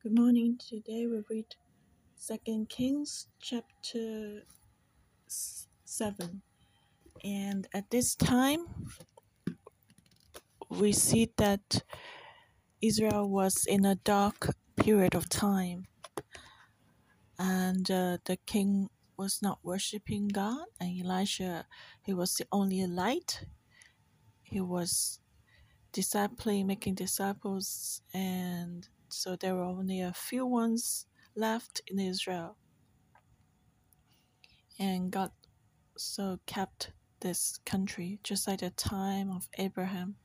Good morning. Today we read Second Kings chapter 7. And at this time, we see that Israel was in a dark period of time. And uh, the king was not worshiping God. And Elisha, he was the only light. He was discipling, making disciples. And so there were only a few ones left in Israel. And God so kept this country, just like the time of Abraham,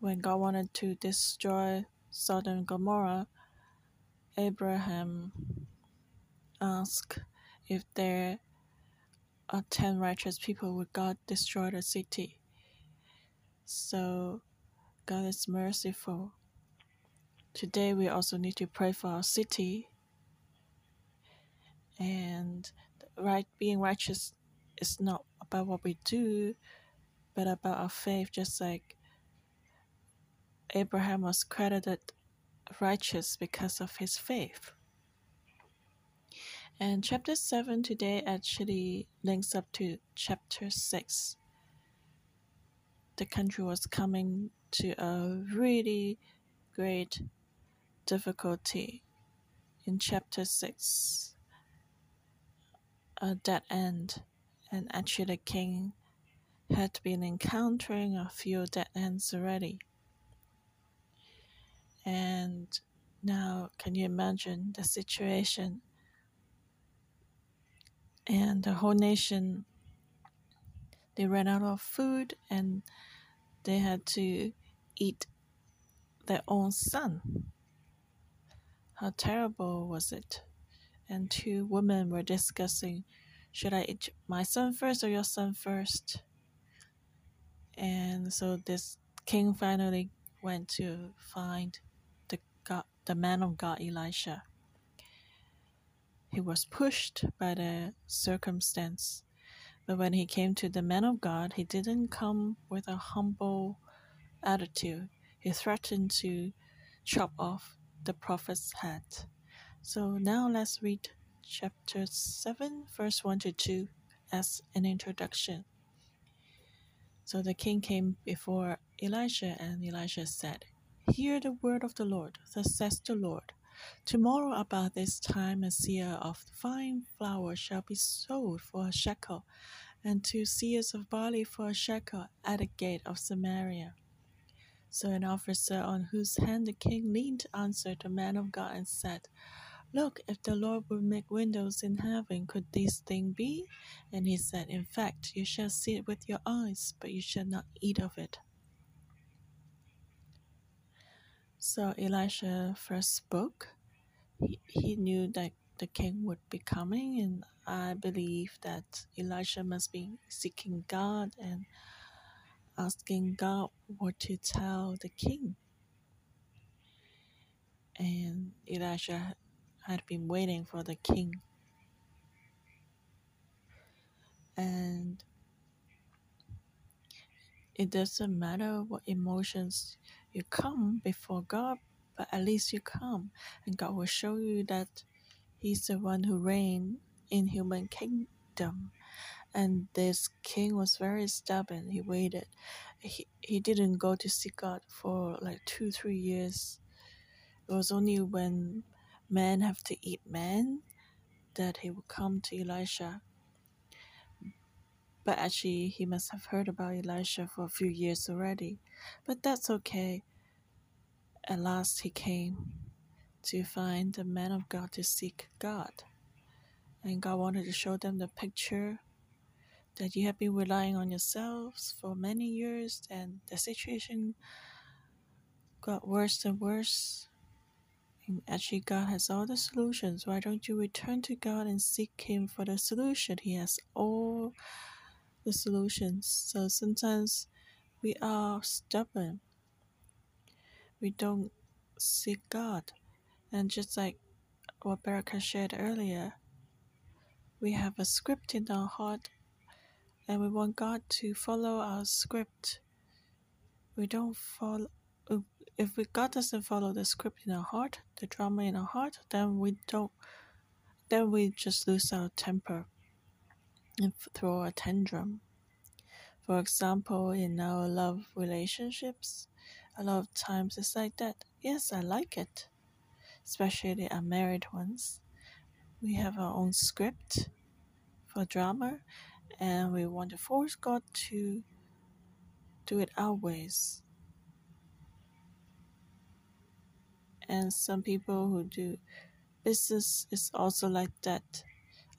when God wanted to destroy Sodom and Gomorrah. Abraham asked if there are ten righteous people, would God destroy the city? So God is merciful. Today we also need to pray for our city and right being righteous is not about what we do, but about our faith, just like Abraham was credited righteous because of his faith. And chapter 7 today actually links up to chapter 6. The country was coming to a really great difficulty in chapter 6, a dead end. And actually, the king had been encountering a few dead ends already. And now, can you imagine the situation? And the whole nation they ran out of food and they had to eat their own son. How terrible was it? And two women were discussing should I eat my son first or your son first? And so this king finally went to find the God, the man of God, Elisha. He was pushed by the circumstance But when he came to the man of God, he didn't come with a humble attitude. He threatened to chop off the prophet's head. So now let's read chapter 7, verse 1 to 2 as an introduction. So the king came before Elisha, and Elisha said, Hear the word of the Lord. Thus says the Lord. Tomorrow about this time a seah of fine flour shall be sold for a shekel, and two seahs of barley for a shekel at the gate of Samaria. So an officer on whose hand the king leaned answered the man of God and said, Look, if the Lord would make windows in heaven, could this thing be? And he said, In fact, you shall see it with your eyes, but you shall not eat of it. So Elisha first spoke. He, he knew that the king would be coming, and I believe that Elisha must be seeking God and asking God what to tell the king. And Elisha had been waiting for the king. And it doesn't matter what emotions you come before God, but at least you come, and God will show you that He's the one who reigns in human kingdom. And this king was very stubborn. He waited. He, he didn't go to see God for like two, three years. It was only when men have to eat man that he would come to Elisha. But actually, he must have heard about Elisha for a few years already. But that's okay. At last, he came to find the man of God to seek God. And God wanted to show them the picture that you have been relying on yourselves for many years and the situation got worse and worse. And actually, God has all the solutions. Why don't you return to God and seek Him for the solution? He has all the solutions. So sometimes we are stubborn. We don't seek God. And just like what Baraka shared earlier, we have a script in our heart and we want God to follow our script. We don't follow. if we God doesn't follow the script in our heart, the drama in our heart, then we don't. Then we just lose our temper and throw a tantrum. For example, in our love relationships, a lot of times it's like that. Yes, I like it, especially the unmarried ones. We have our own script for drama, and we want to force God to do it our ways. And some people who do business is also like that.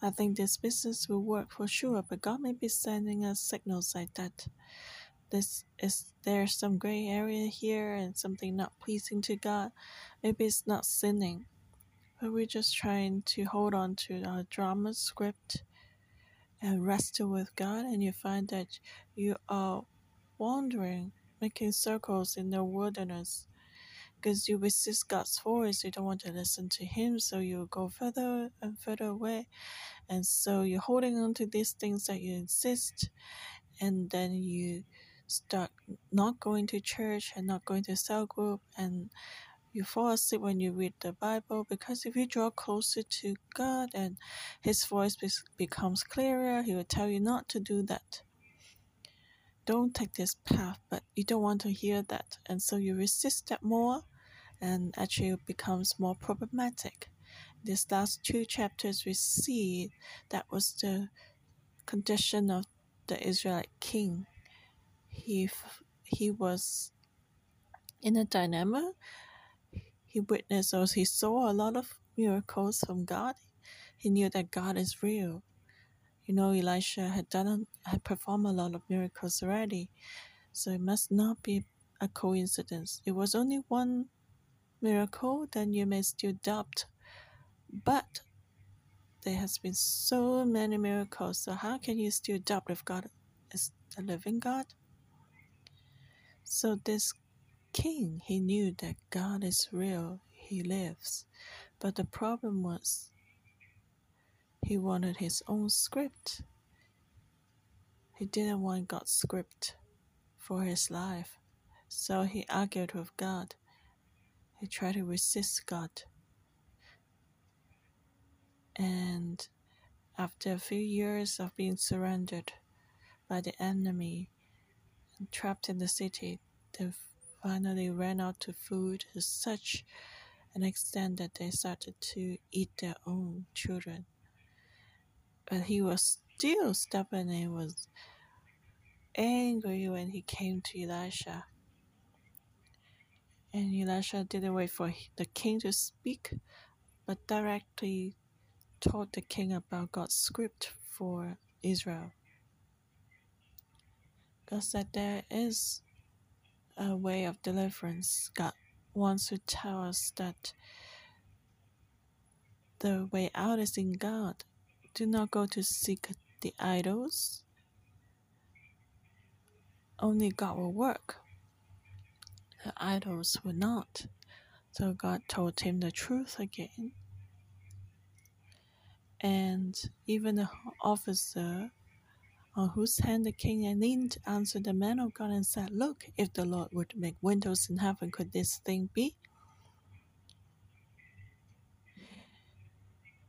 I think this business will work for sure, but God may be sending us signals like that. This is there's some gray area here and something not pleasing to God. Maybe it's not sinning, but we're just trying to hold on to our drama script and wrestle with God, and you find that you are wandering, making circles in the wilderness because you resist God's voice. You don't want to listen to Him, so you go further and further away. And so you're holding on to these things that you insist, and then you start not going to church and not going to cell group, and you fall asleep when you read the Bible because if you draw closer to God and His voice becomes clearer, He will tell you not to do that. Don't take this path, but you don't want to hear that, and so you resist that more, and actually it becomes more problematic. These last two chapters, we see that was the condition of the Israelite king. He he was in a dilemma he witnessed or he saw a lot of miracles from God. He knew that God is real. You know, Elisha had done had performed a lot of miracles already, so it must not be a coincidence. It was only one miracle, then you may still doubt. But there has been so many miracles, so how can you still doubt if God is the living God? So this king, he knew that God is real, he lives. But the problem was he wanted his own script. He didn't want God's script for his life. So he argued with God. He tried to resist God. And after a few years of being surrendered by the enemy and trapped in the city, the finally ran out of food to such an extent that they started to eat their own children. But he was still stubborn and was angry when he came to Elisha. And Elisha didn't wait for the king to speak, but directly told the king about God's script for Israel. God said there is a way of deliverance. God wants to tell us that the way out is in God. Do not go to seek the idols. Only God will work. The idols will not. So God told him the truth again. And even the officer on whose hand the king leaned answered the man of God and said, Look, if the Lord to make windows in heaven, could this thing be?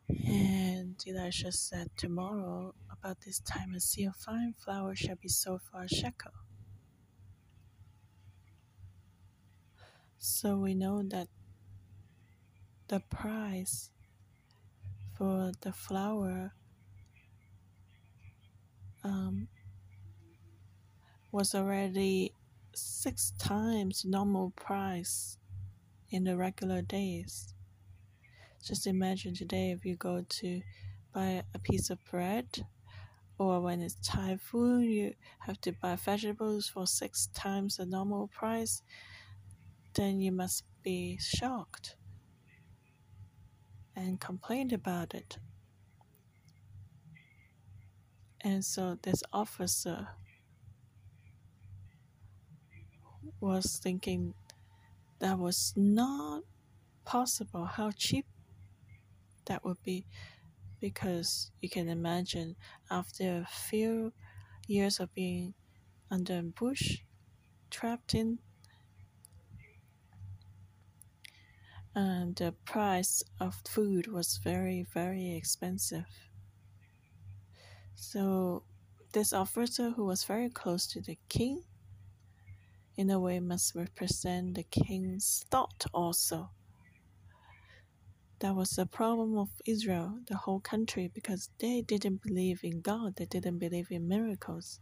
And Elisha said, Tomorrow, about this time, a seah of fine flour shall be sold for a shekel. So we know that the price for the flour um, was already six times normal price in the regular days. Just imagine today if you go to buy a piece of bread or when it's typhoon you have to buy vegetables for six times the normal price then you must be shocked and complain about it and so this officer was thinking that was not possible how cheap that would be because you can imagine after a few years of being under bush trapped in and the price of food was very, very expensive. So, this officer, who was very close to the king, in a way must represent the king's thought also. That was the problem of Israel, the whole country, because they didn't believe in God, they didn't believe in miracles.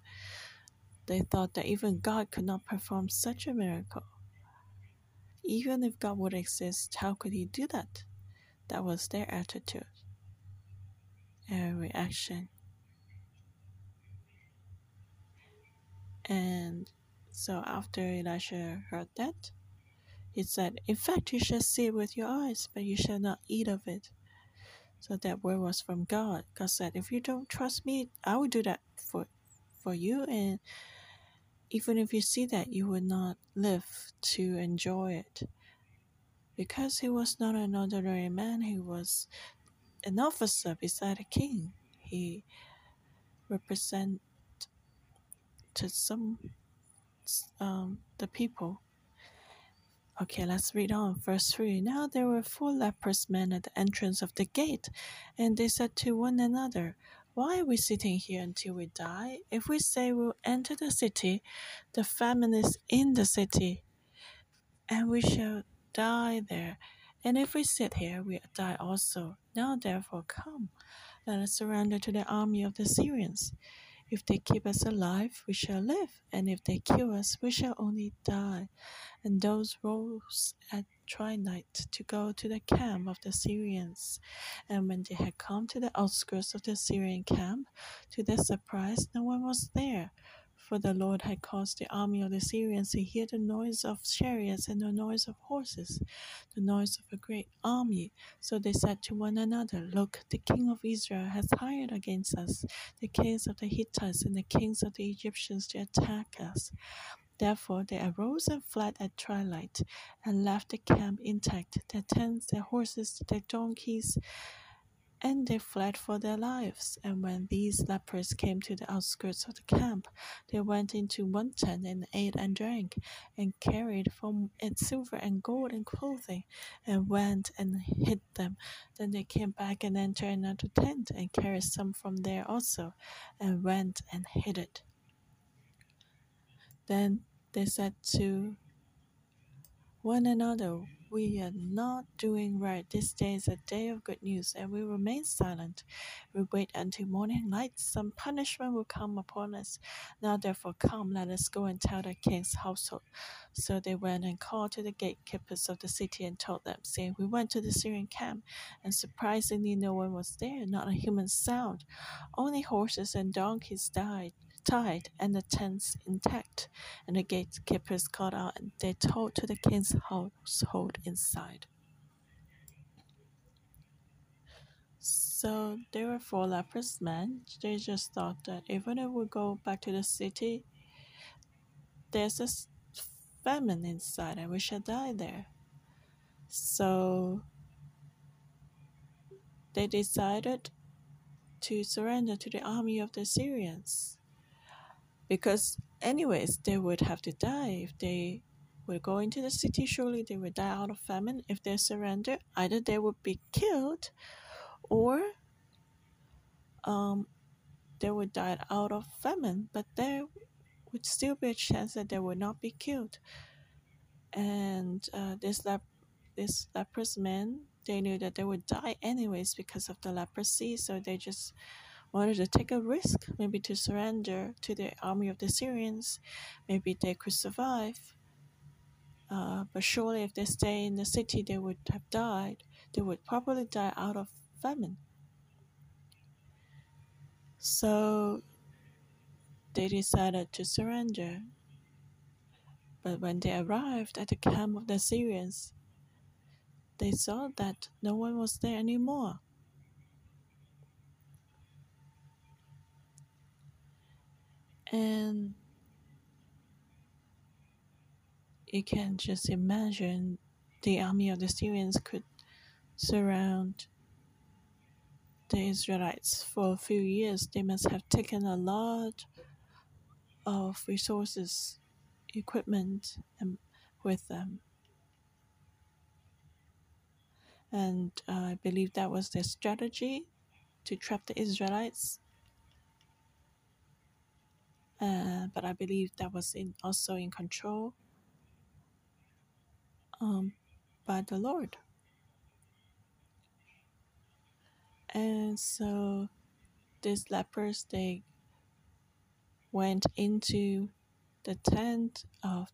They thought that even God could not perform such a miracle. Even if God would exist, how could He do that? That was their attitude and reaction. And so after Elisha heard that, he said, In fact, you shall see it with your eyes, but you shall not eat of it. So that word was from God. God said, If you don't trust me, I will do that for, for you. And even if you see that, you will not live to enjoy it. Because he was not an ordinary man, he was an officer beside a king. He represented some um, the people. Okay, let's read on. Verse 3 Now there were four leprous men at the entrance of the gate, and they said to one another, Why are we sitting here until we die? If we say we'll enter the city, the famine is in the city, and we shall die there. And if we sit here, we die also. Now therefore come, let us surrender to the army of the Syrians. If they keep us alive, we shall live, and if they kill us, we shall only die. And those rose at twilight to go to the camp of the Syrians. And when they had come to the outskirts of the Syrian camp, to their surprise, no one was there. For the Lord had caused the army of the Syrians to hear the noise of chariots and the noise of horses, the noise of a great army. So they said to one another, Look, the king of Israel has hired against us the kings of the Hittites and the kings of the Egyptians to attack us. Therefore they arose and fled at twilight, and left the camp intact, their tents, their horses, their donkeys, and they fled for their lives. And when these lepers came to the outskirts of the camp, they went into one tent and ate and drank, and carried from it silver and gold and clothing, and went and hid them. Then they came back and entered another tent, and carried some from there also, and went and hid it. Then they said to one another, We are not doing right. This day is a day of good news, and we remain silent. We wait until morning light. Some punishment will come upon us. Now, therefore, come, let us go and tell the king's household. So they went and called to the gatekeepers of the city and told them, saying, We went to the Syrian camp, and surprisingly, no one was there, not a human sound. Only horses and donkeys died tied and the tents intact. And the gatekeepers called out and they told to the king's household inside. So there were four leprous men. They just thought that even if we go back to the city, there's a famine inside and we shall die there. So they decided to surrender to the army of the Syrians because anyways they would have to die if they were going to the city. Surely they would die out of famine if they surrender. Either they would be killed or um, they would die out of famine. But there would still be a chance that they would not be killed. And uh, this lep- this leprous man they knew that they would die anyways because of the leprosy. So they just wanted to take a risk, maybe to surrender to the army of the Syrians. Maybe they could survive. Uh, but surely, if they stay in the city, they would have died. They would probably die out of famine. So they decided to surrender. But when they arrived at the camp of the Syrians, they saw that no one was there anymore. And you can just imagine the army of the Syrians could surround the Israelites for a few years. They must have taken a lot of resources, equipment, and with them. And uh, I believe that was their strategy to trap the Israelites. Uh, but I believe that was in, also in control um, by the Lord. And so these lepers, they went into the tent of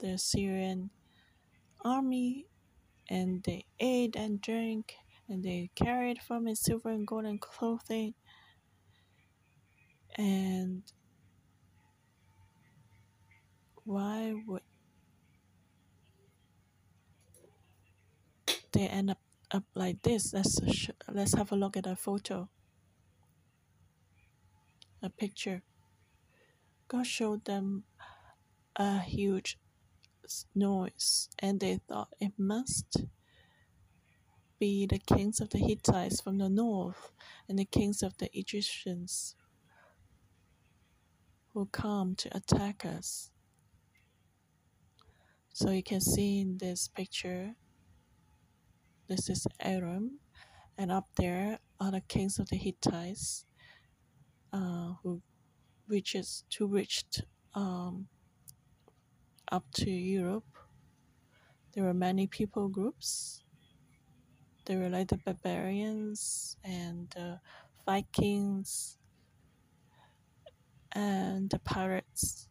the Syrian army and they ate and drank and they carried from his silver and golden clothing and why would they end up up like this? Let's let's have a look at a photo. A picture. God showed them a huge noise and they thought it must be the kings of the Hittites from the north and the kings of the Egyptians who come to attack us. So you can see in this picture, this is Aram, and up there are the kings of the Hittites uh, who reaches to reached um, up to Europe. There were many people groups. There were like the barbarians and the Vikings and the pirates.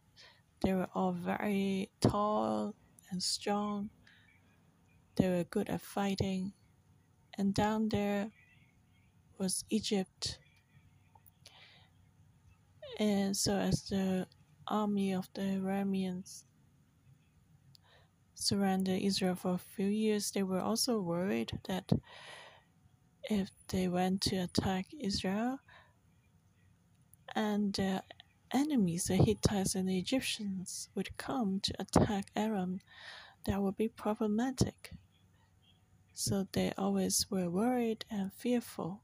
They were all very tall and strong. They were good at fighting. And down there was Egypt. And so, as the army of the Arameans surrounded Israel for a few years, they were also worried that if they went to attack Israel and the enemies, the Hittites and the Egyptians, would come to attack Aram, that would be problematic. So they always were worried and fearful.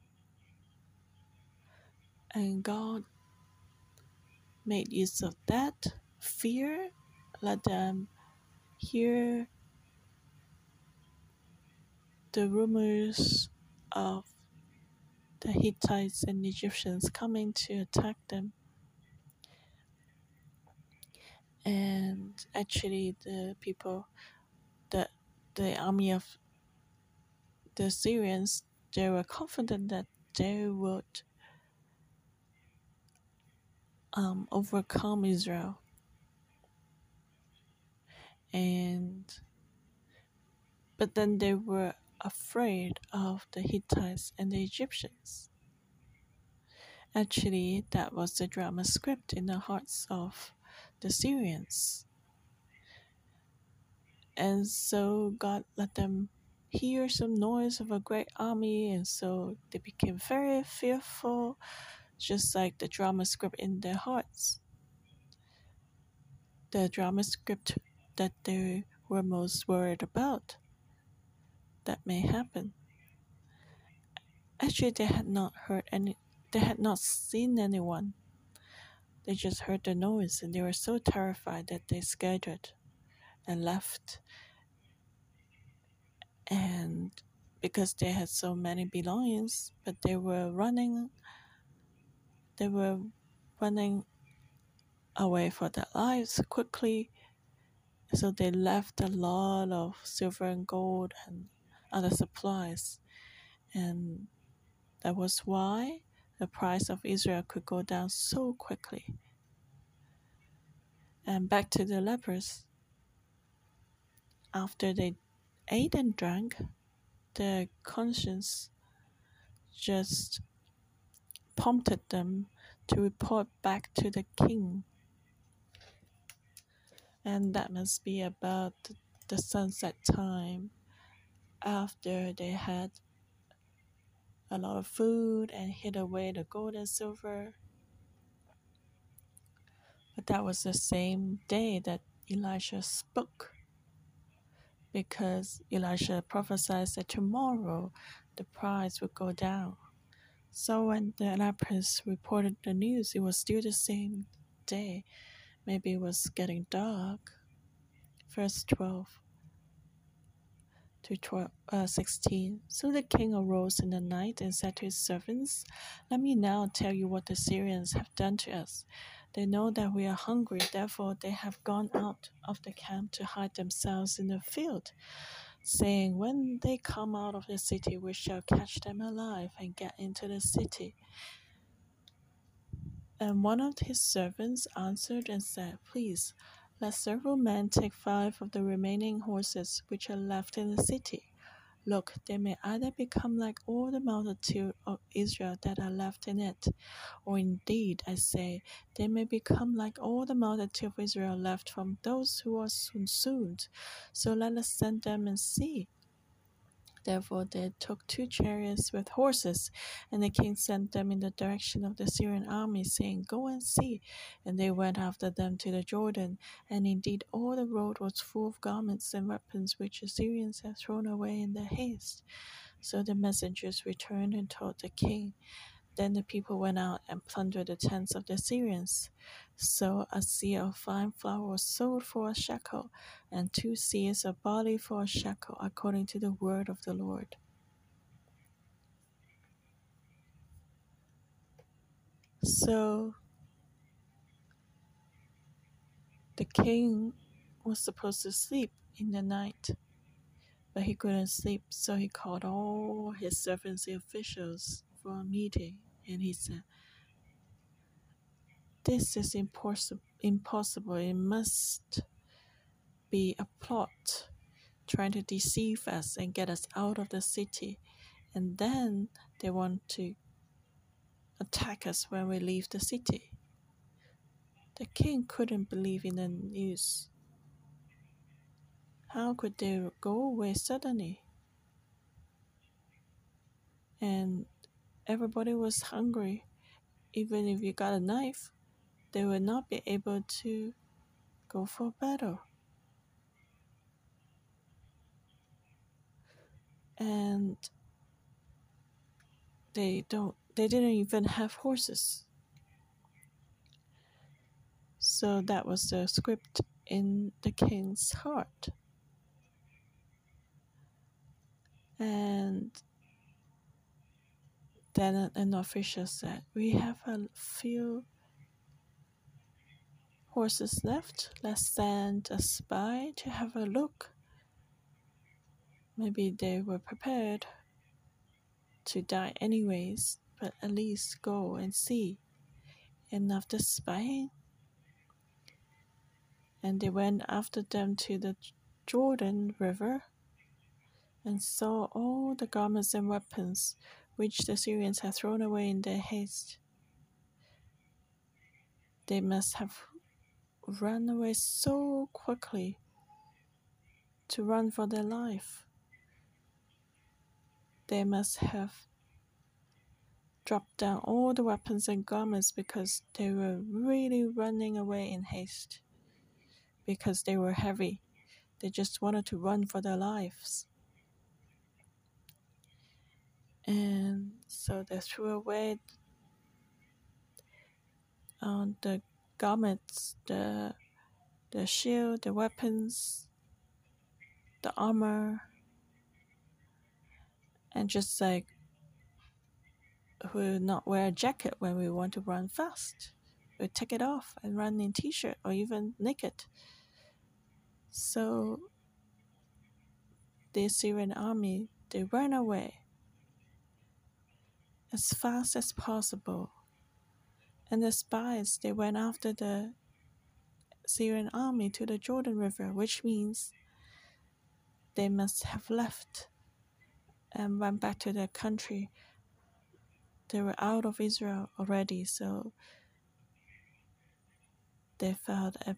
And God made use of that fear, let them hear the rumors of the Hittites and Egyptians coming to attack them. And actually, the people, the, the army of the Syrians, they were confident that they would um, overcome Israel and but then they were afraid of the Hittites and the Egyptians. Actually, that was the drama script in the hearts of the Syrians. And so God let them hear some noise of a great army, and so they became very fearful, just like the drama script in their hearts. The drama script that they were most worried about that may happen. Actually, they had not heard any, they had not seen anyone. They just heard the noise and they were so terrified that they scattered and left. And because they had so many belongings, but they were running, they were running away for their lives quickly so they left a lot of silver and gold and other supplies. And that was why the price of Israel could go down so quickly. And back to the lepers. After they ate and drank, their conscience just prompted them to report back to the king and that must be about the sunset time after they had a lot of food and hid away the gold and silver. But that was the same day that Elisha spoke because Elisha prophesied that tomorrow the price would go down. So when the lepers reported the news, it was still the same day Maybe it was getting dark. Verse 12 to 12, uh, 16. So the king arose in the night and said to his servants, Let me now tell you what the Syrians have done to us. They know that we are hungry, therefore they have gone out of the camp to hide themselves in the field, saying, When they come out of the city, we shall catch them alive and get into the city. And one of his servants answered and said, Please, let several men take five of the remaining horses which are left in the city. Look, they may either become like all the multitude of Israel that are left in it, or indeed, I say, they may become like all the multitude of Israel left from those who are consumed. So let us send them and see. Therefore they took two chariots with horses, and the king sent them in the direction of the Syrian army, saying, Go and see. And they went after them to the Jordan. And indeed all the road was full of garments and weapons which the Syrians had thrown away in their haste. So the messengers returned and told the king. Then the people went out and plundered the tents of the Syrians. So a seah of fine flour was sold for a shekel, and two seahs of barley for a shekel, according to the word of the Lord. So the king was supposed to sleep in the night, but he couldn't sleep, so he called all his servants and officials for a meeting and he said, This is impossible. impossible. It must be a plot trying to deceive us and get us out of the city. And then they want to attack us when we leave the city. The king couldn't believe in the news. How could they go away suddenly? And everybody was hungry. Even if you got a knife, they would not be able to go for battle. And they don't they didn't even have horses. So that was the script in the king's heart. And then an official said, We have a few horses left. Let's send a spy to have a look. Maybe they were prepared to die anyways, but at least go and see. And after spying, and they went after them to the Jordan River and saw all the garments and weapons which the Syrians had thrown away in their haste. They must have run away so quickly to run for their life. They must have dropped down all the weapons and garments because they were really running away in haste, because they were heavy. They just wanted to run for their lives. And so they threw away the garments, the the shield, the weapons, the armor, and just like we not wear a jacket when we want to run fast. We take it off and run in t-shirt or even naked. So the Syrian army they ran away as fast as possible. And the spies they went after the Syrian army to the Jordan River, which means they must have left and went back to their country. They were out of Israel already, so they felt at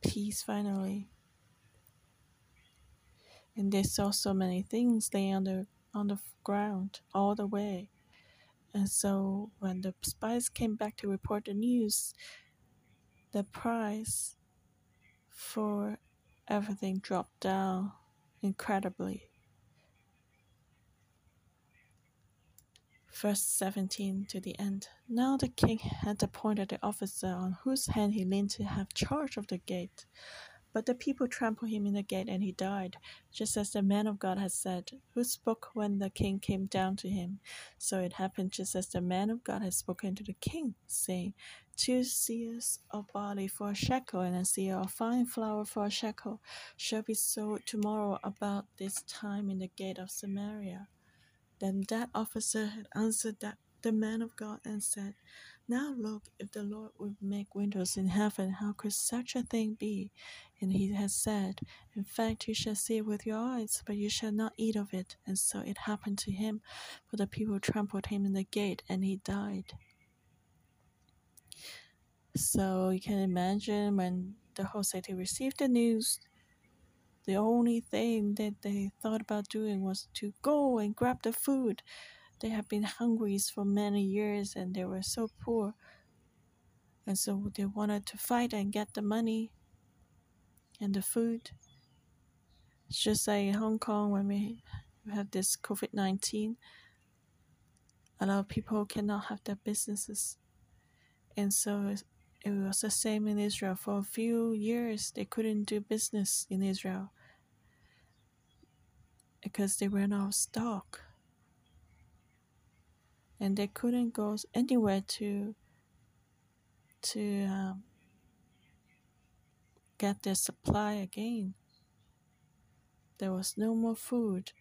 peace finally. And they saw so many things laying on the on the ground all the way. And so when the spies came back to report the news, the price for everything dropped down incredibly. Verse 17 to the end. Now the king had appointed the officer on whose hand he leaned to have charge of the gate. But the people trampled him in the gate, and he died, just as the man of God had said, who spoke when the king came down to him. So it happened just as the man of God had spoken to the king, saying, Two seahs of barley for a shekel, and a seah of fine flour for a shekel shall be sold tomorrow about this time in the gate of Samaria. Then that officer had answered that the man of God and said, Now look, if the Lord would make windows in heaven, how could such a thing be? And he has said, In fact, you shall see it with your eyes, but you shall not eat of it. And so it happened to him, for the people trampled him in the gate, and he died. So you can imagine when the whole city received the news, the only thing that they thought about doing was to go and grab the food. They have been hungry for many years and they were so poor. And so they wanted to fight and get the money and the food. It's just like in Hong Kong when we have this COVID 19, a lot of people cannot have their businesses. And so it was the same in Israel. For a few years, they couldn't do business in Israel because they ran out of stock. And they couldn't go anywhere to to um, get their supply again. There was no more food,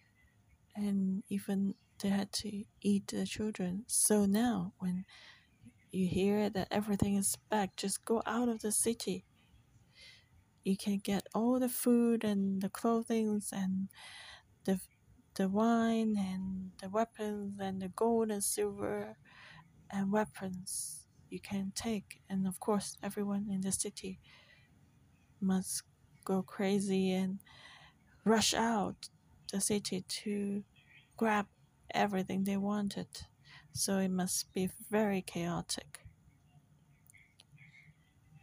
and even they had to eat the children. So now, when you hear that everything is back, just go out of the city. You can get all the food and the clothing and the the wine and the weapons and the gold and silver and weapons you can take. And of course, everyone in the city must go crazy and rush out the city to grab everything they wanted. So it must be very chaotic.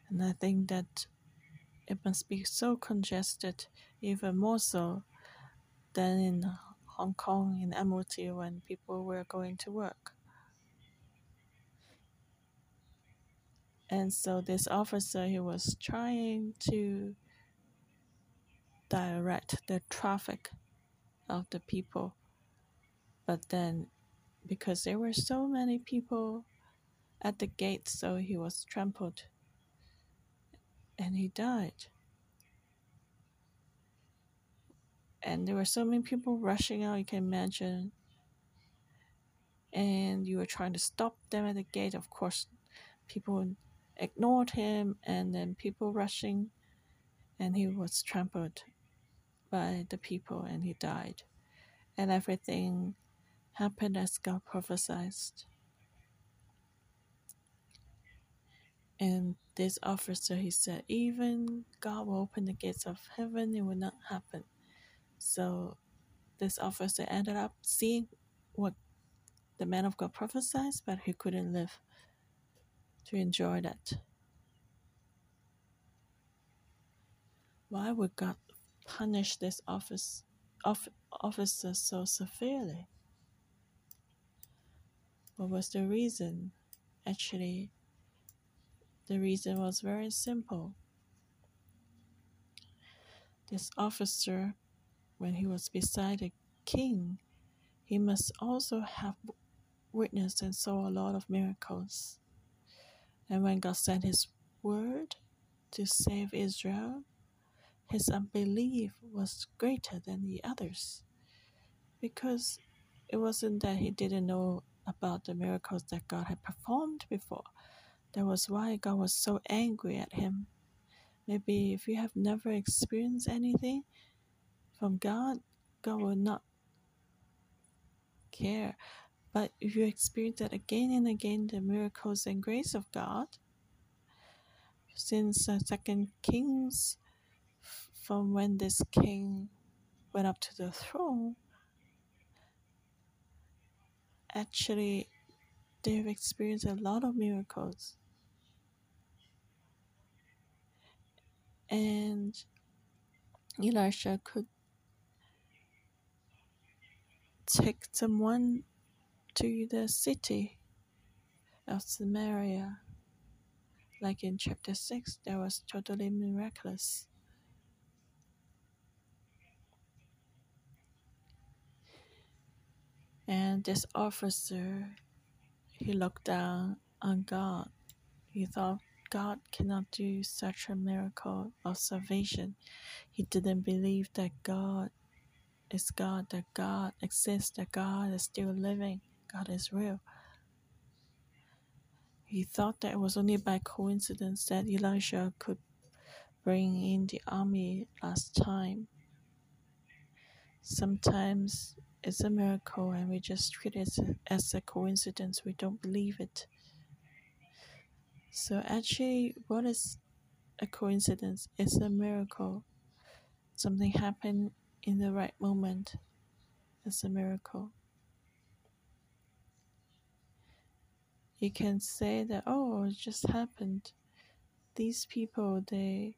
And I think that it must be so congested, even more so than in Hong Kong in Admiralty when people were going to work. And so this officer, he was trying to direct the traffic of the people. But then, because there were so many people at the gate, so he was trampled and he died. And there were so many people rushing out, you can imagine. And you were trying to stop them at the gate. Of course, people ignored him, and then people rushing, and he was trampled by the people and he died. And everything happened as God prophesied. And this officer, he said, even God will open the gates of heaven, it will not happen. So this officer ended up seeing what the man of God prophesied, but he couldn't live to enjoy that. Why would God punish this office, of, officer so severely? What was the reason? Actually, the reason was very simple. This officer, when he was beside the king, he must also have witnessed and saw a lot of miracles. And when God sent his word to save Israel, his unbelief was greater than the others because it wasn't that he didn't know about the miracles that God had performed before. That was why God was so angry at him. Maybe if you have never experienced anything from God, God will not care. But if you experience that again and again, the miracles and grace of God, since uh, Second Kings from when this king went up to the throne, actually, they've experienced a lot of miracles. And Elisha could take someone to the city of Samaria. Like in chapter 6, that was totally miraculous. And this officer, he looked down on God. He thought God cannot do such a miracle of salvation. He didn't believe that God is God, that God exists, that God is still living, God is real. He thought that it was only by coincidence that Elisha could bring in the army last time. Sometimes it's a miracle and we just treat it as a coincidence. We don't believe it. So, actually, what is a coincidence? It's a miracle. Something happened in the right moment. It's a miracle. You can say that, oh, it just happened. These people, they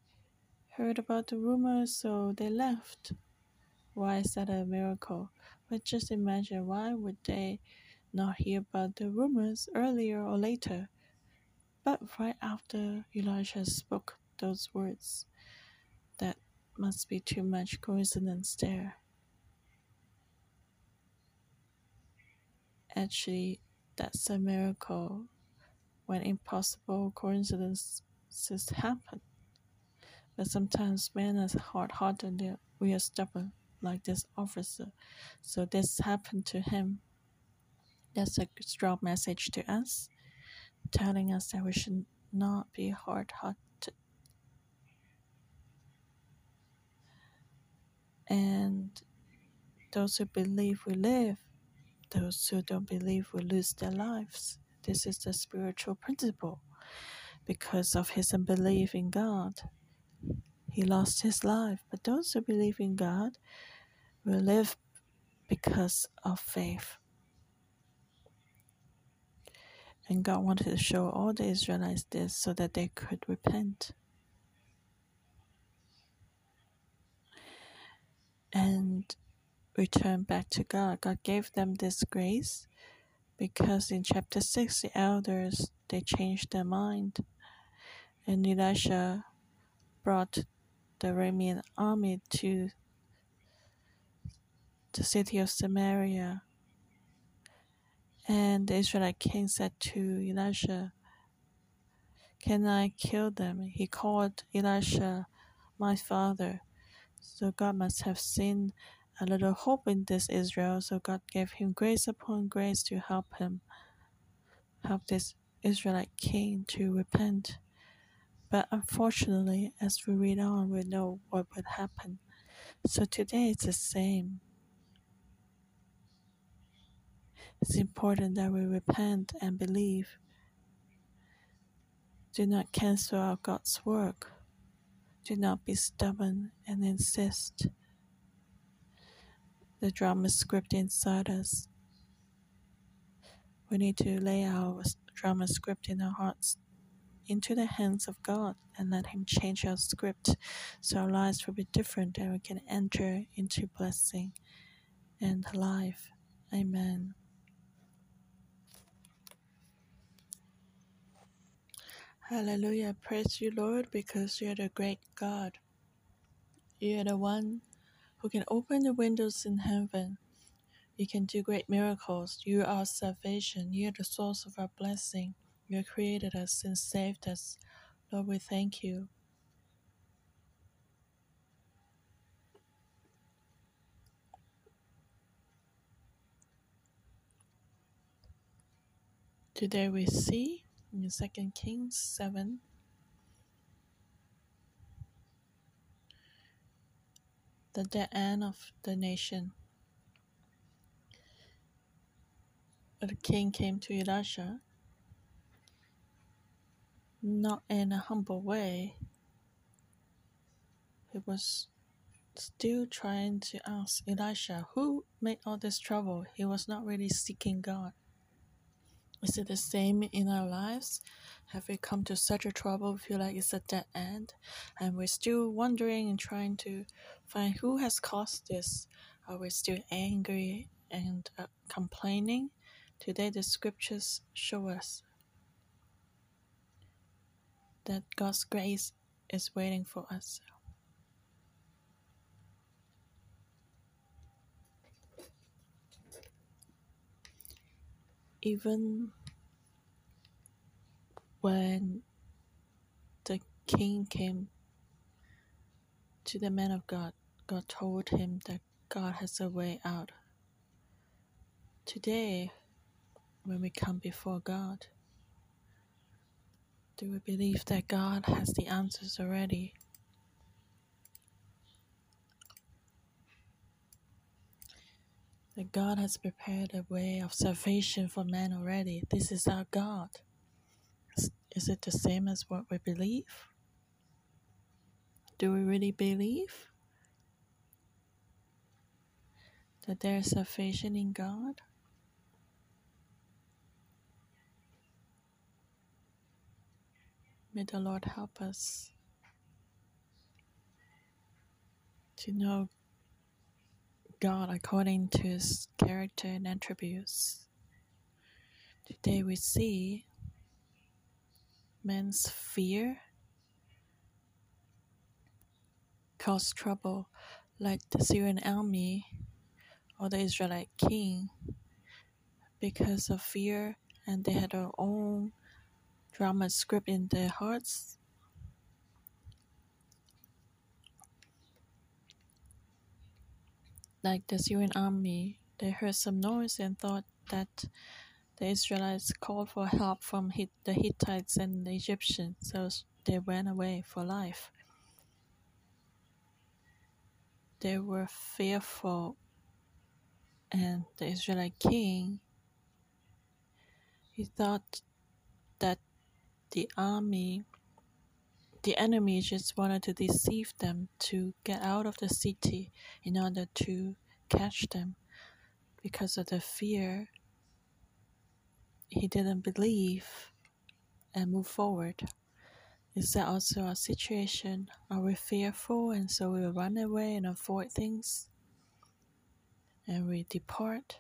heard about the rumors, so they left. Why is that a miracle? But just imagine why would they not hear about the rumors earlier or later? But right after Elijah spoke those words, must be too much coincidence there. Actually, that's a miracle when impossible coincidences happen. But sometimes men are hard hearted, we are stubborn, like this officer. So this happened to him. That's a strong message to us, telling us that we should not be hard hearted. And those who believe we live, those who don't believe will lose their lives. This is the spiritual principle. Because of his unbelief in God, he lost his life. But those who believe in God will live because of faith. And God wanted to show all the Israelites this so that they could repent. And return back to God. God gave them this grace because in chapter 6 the elders they changed their mind and Elisha brought the Aramean army to the city of Samaria. And the Israelite king said to Elisha, Can I kill them? He called Elisha my father. So God must have seen a little hope in this Israel. So God gave him grace upon grace to help him, help this Israelite king to repent. But unfortunately, as we read on, we know what would happen. So today it's the same. It's important that we repent and believe. Do not cancel out God's work. Do not be stubborn and insist. The drama script inside us. We need to lay our drama script in our hearts into the hands of God and let Him change our script so our lives will be different and we can enter into blessing and life. Amen. Hallelujah. Praise you, Lord, because you're the great God. You're the one who can open the windows in heaven. You can do great miracles. You are salvation. You're the source of our blessing. You created us and saved us. Lord, we thank you. Today we see in 2 Kings 7 the dead end of the nation. The king came to Elisha not in a humble way. He was still trying to ask Elisha, who made all this trouble? He was not really seeking God. Is it the same in our lives? Have we come to such a trouble, feel like it's a dead end, and we're still wondering and trying to find who has caused this? Are we still angry and uh, complaining? Today, the scriptures show us that God's grace is waiting for us. even when the king came to the man of God, God told him that God has a way out. Today, when we come before God, do we believe that God has the answers already? That God has prepared a way of salvation for man already. This is our God. Is it the same as what we believe? Do we really believe that there is salvation in God? May the Lord help us to know God according to his character and attributes. Today we see man's fear cause trouble like the Syrian army or the Israelite king because of fear and they had their own drama script in their hearts. Like the Syrian army, they heard some noise and thought that the Israelites called for help from the Hittites and the Egyptians, so they ran away for life. They were fearful, and the Israelite king he thought that the army, the enemy just wanted to deceive them to get out of the city in order to catch them because of the fear he didn't believe and move forward. Is that also our situation? Are we fearful and so we run away and avoid things? And we depart?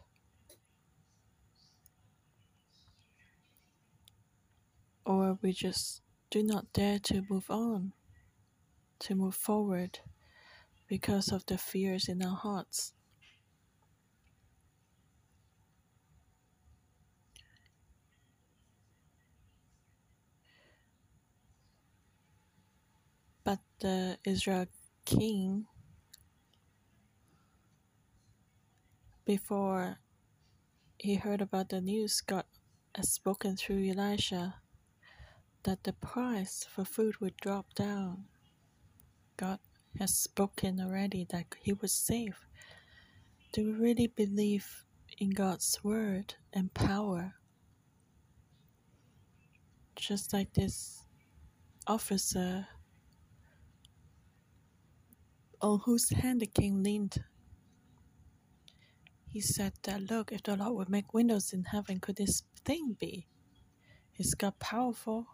Or we just do not dare to move on, to move forward because of the fears in our hearts? But the Israel king, before he heard about the news, God has spoken through Elisha that the price for food would drop down. God has spoken already that he was safe. Do we really believe in God's word and power? Just like this officer on whose hand the king leaned. He said that, Look, if the Lord would make windows in heaven, could this thing be? Is God powerful?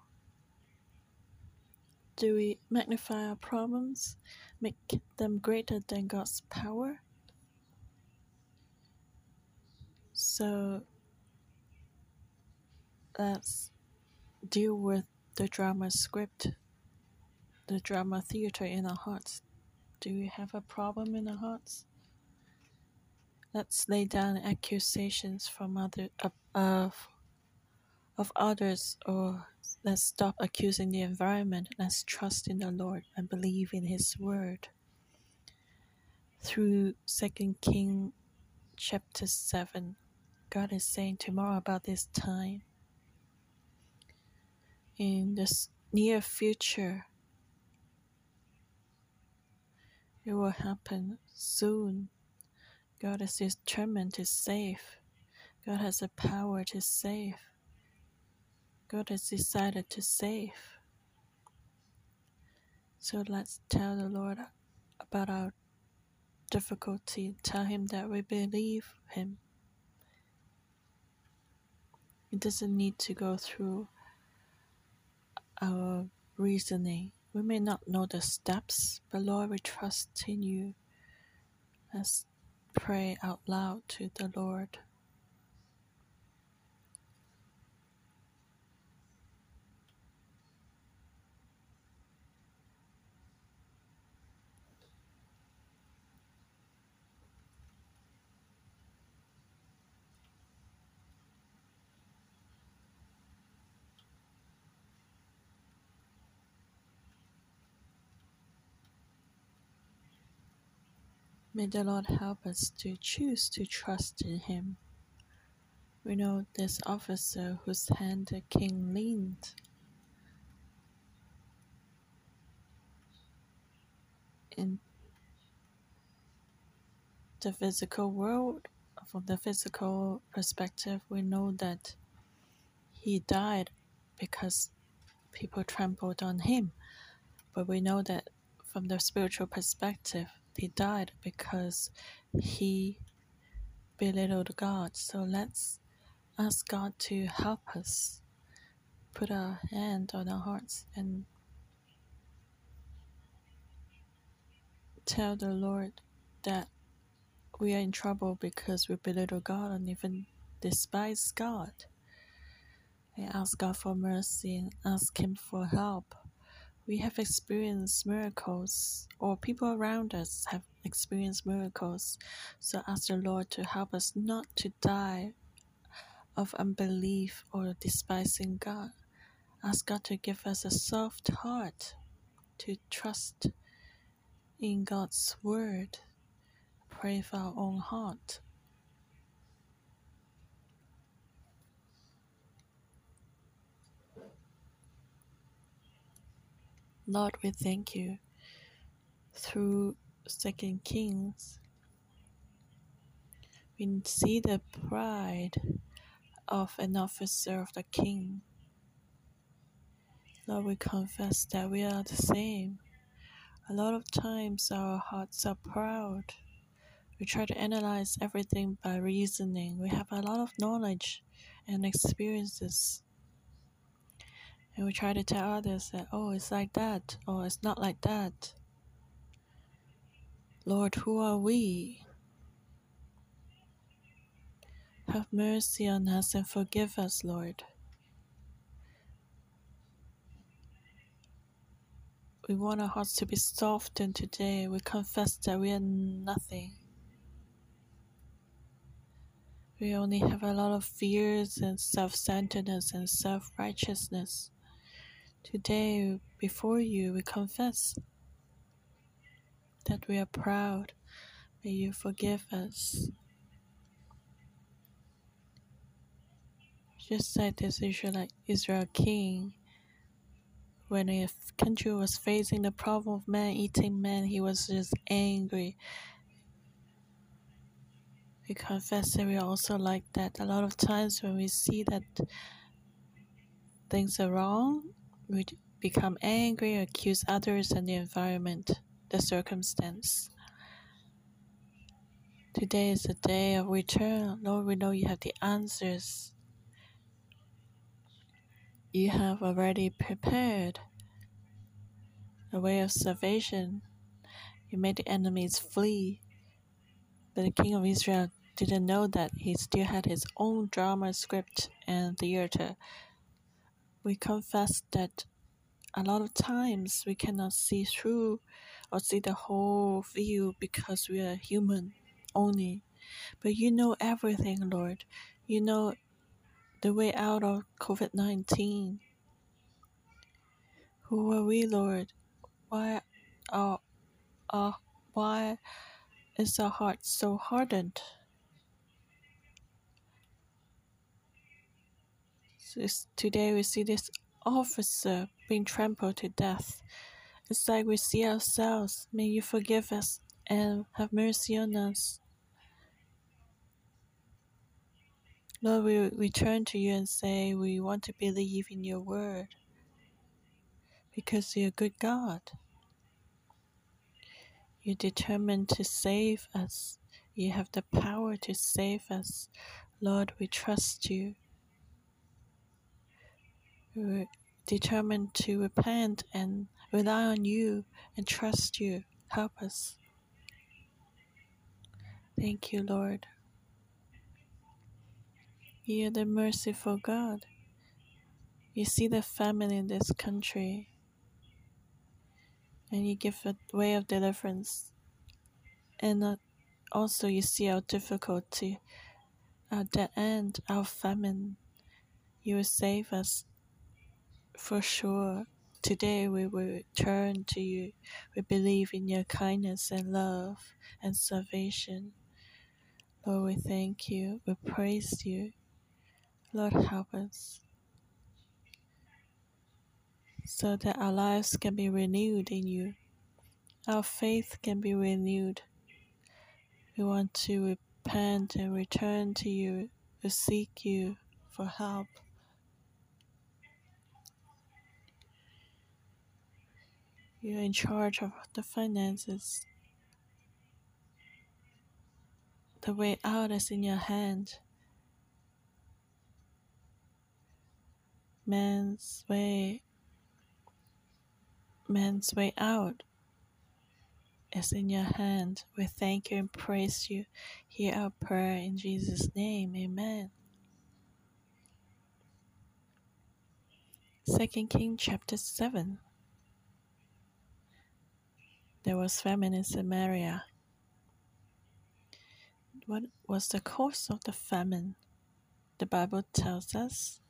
Do we magnify our problems, make them greater than God's power? So let's deal with the drama script, the drama theater in our hearts do we have a problem in our hearts? Let's lay down accusations from other of of others, or let's stop accusing the environment. Let's trust in the Lord and believe in His word. Through Second King, chapter seven, God is saying tomorrow about this time. In this near future, It will happen soon. God is determined to save. God has the power to save. God has decided to save. So let's tell the Lord about our difficulty. Tell Him that we believe Him. It doesn't need to go through our reasoning. We may not know the steps, but Lord, we trust in you. Let's pray out loud to the Lord. May the Lord help us to choose to trust in Him. We know this officer whose hand the king leaned. In the physical world, from the physical perspective, we know that he died because people trampled on him. But we know that from the spiritual perspective, he died because he belittled God. So let's ask God to help us put our hand on our hearts and tell the Lord that we are in trouble because we belittle God and even despise God. And ask God for mercy and ask Him for help. We have experienced miracles, or people around us have experienced miracles. So ask the Lord to help us not to die of unbelief or despising God. Ask God to give us a soft heart to trust in God's word. Pray for our own heart. Lord, we thank you through Second Kings. We see the pride of an officer of the king. Lord, we confess that we are the same. A lot of times our hearts are proud. We try to analyze everything by reasoning. We have a lot of knowledge and experiences. And we try to tell others that, oh, it's like that, or it's not like that. Lord, who are we? Have mercy on us and forgive us, Lord. We want our hearts to be softened today. We confess that we are nothing. We only have a lot of fears and self centeredness and self righteousness. Today, before you, we confess that we are proud. May you forgive us. Just like this Israel, Israel king when a country was facing the problem of man eating man, he was just angry. We confess that we are also like that. A lot of times when we see that things are wrong, we become angry, accuse others and the environment, the circumstance. Today is the day of return. Lord, we know you have the answers you have already prepared a way of salvation. You made the enemies flee. But the king of Israel didn't know that he still had his own drama script and theater. We confess that a lot of times we cannot see through or see the whole view because we are human only. But you know everything, Lord. You know the way out of COVID 19. Who are we, Lord? Why are, uh, why is our heart so hardened? So today we see this officer being trampled to death. It's like we see ourselves. May you forgive us and have mercy on us. Lord, we return to you and say we want to believe in your word because you're a good God. You're determined to save us. You have the power to save us. Lord, we trust you. We're determined to repent and rely on you and trust you. Help us. Thank you, Lord. You are the merciful God. You see the famine in this country, and you give a way of deliverance. And uh, also, you see our difficulty, our dead end, our famine. You will save us for sure. Today we will turn to you. We believe in your kindness and love and salvation. Lord, we thank you. We praise you. Lord, help us so that our lives can be renewed in you. Our faith can be renewed. We want to repent and return to you, We seek you for help. You're in charge of the finances. The way out is in your hand. Man's way man's way out is in your hand. We thank you and praise you. Hear our prayer in Jesus' name. Amen. Second King chapter 7 There was famine in Samaria. What was the cause of the famine? The Bible tells us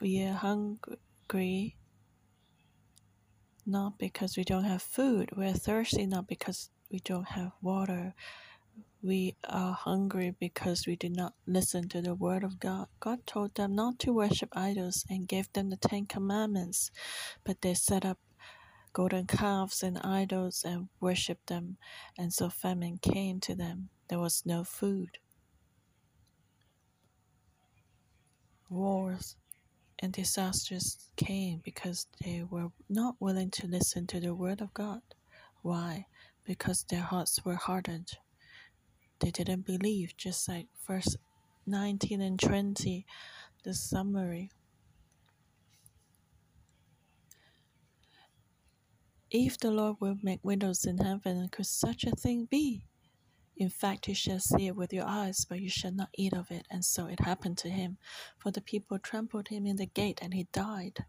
we are hungry not because we don't have food. We're thirsty not because we don't have water. We are hungry because we did not listen to the word of God. God told them not to worship idols and gave them the Ten Commandments, but they set up golden calves and idols and worshiped them, and so famine came to them. There was no food. Wars and disasters came because they were not willing to listen to the word of God. Why? Because their hearts were hardened. They didn't believe, just like verse 19 and 20, the summary. If the Lord will make windows in heaven, could such a thing be? In fact, you shall see it with your eyes, but you shall not eat of it. And so it happened to him. For the people trampled him in the gate, and he died.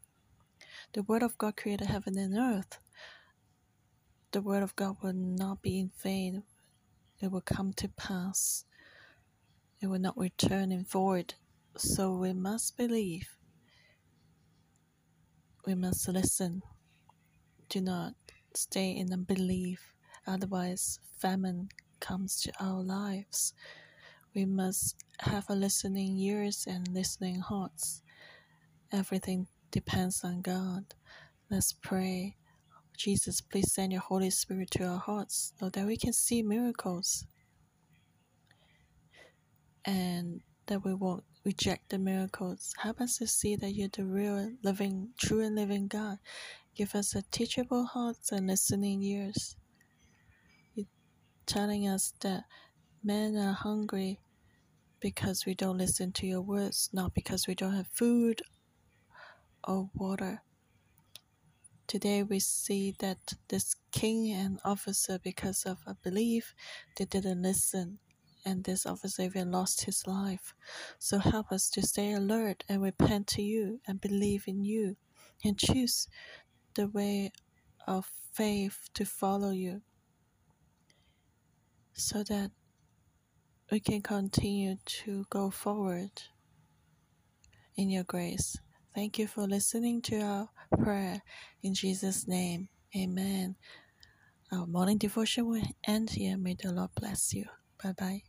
The word of God created heaven and earth. The word of God will not be in vain, it will come to pass. It will not return in void. So we must believe. We must listen. Do not stay in unbelief, otherwise, famine comes to our lives. We must have a listening ears and listening hearts. Everything depends on God. Let's pray. Jesus, please send your Holy Spirit to our hearts so that we can see miracles and that we won't reject the miracles. Help us to see that you're the real, living, true, and living God. Give us a teachable hearts and listening ears You're telling us that men are hungry because we don't listen to your words, not because we don't have food or water. Today we see that this king and officer, because of a belief, they didn't listen, and this officer even lost his life. So help us to stay alert and repent to you and believe in you and choose the way of faith to follow you so that we can continue to go forward in your grace. Thank you for listening to our prayer in Jesus' name. Amen. Our morning devotion will end here. May the Lord bless you. Bye bye.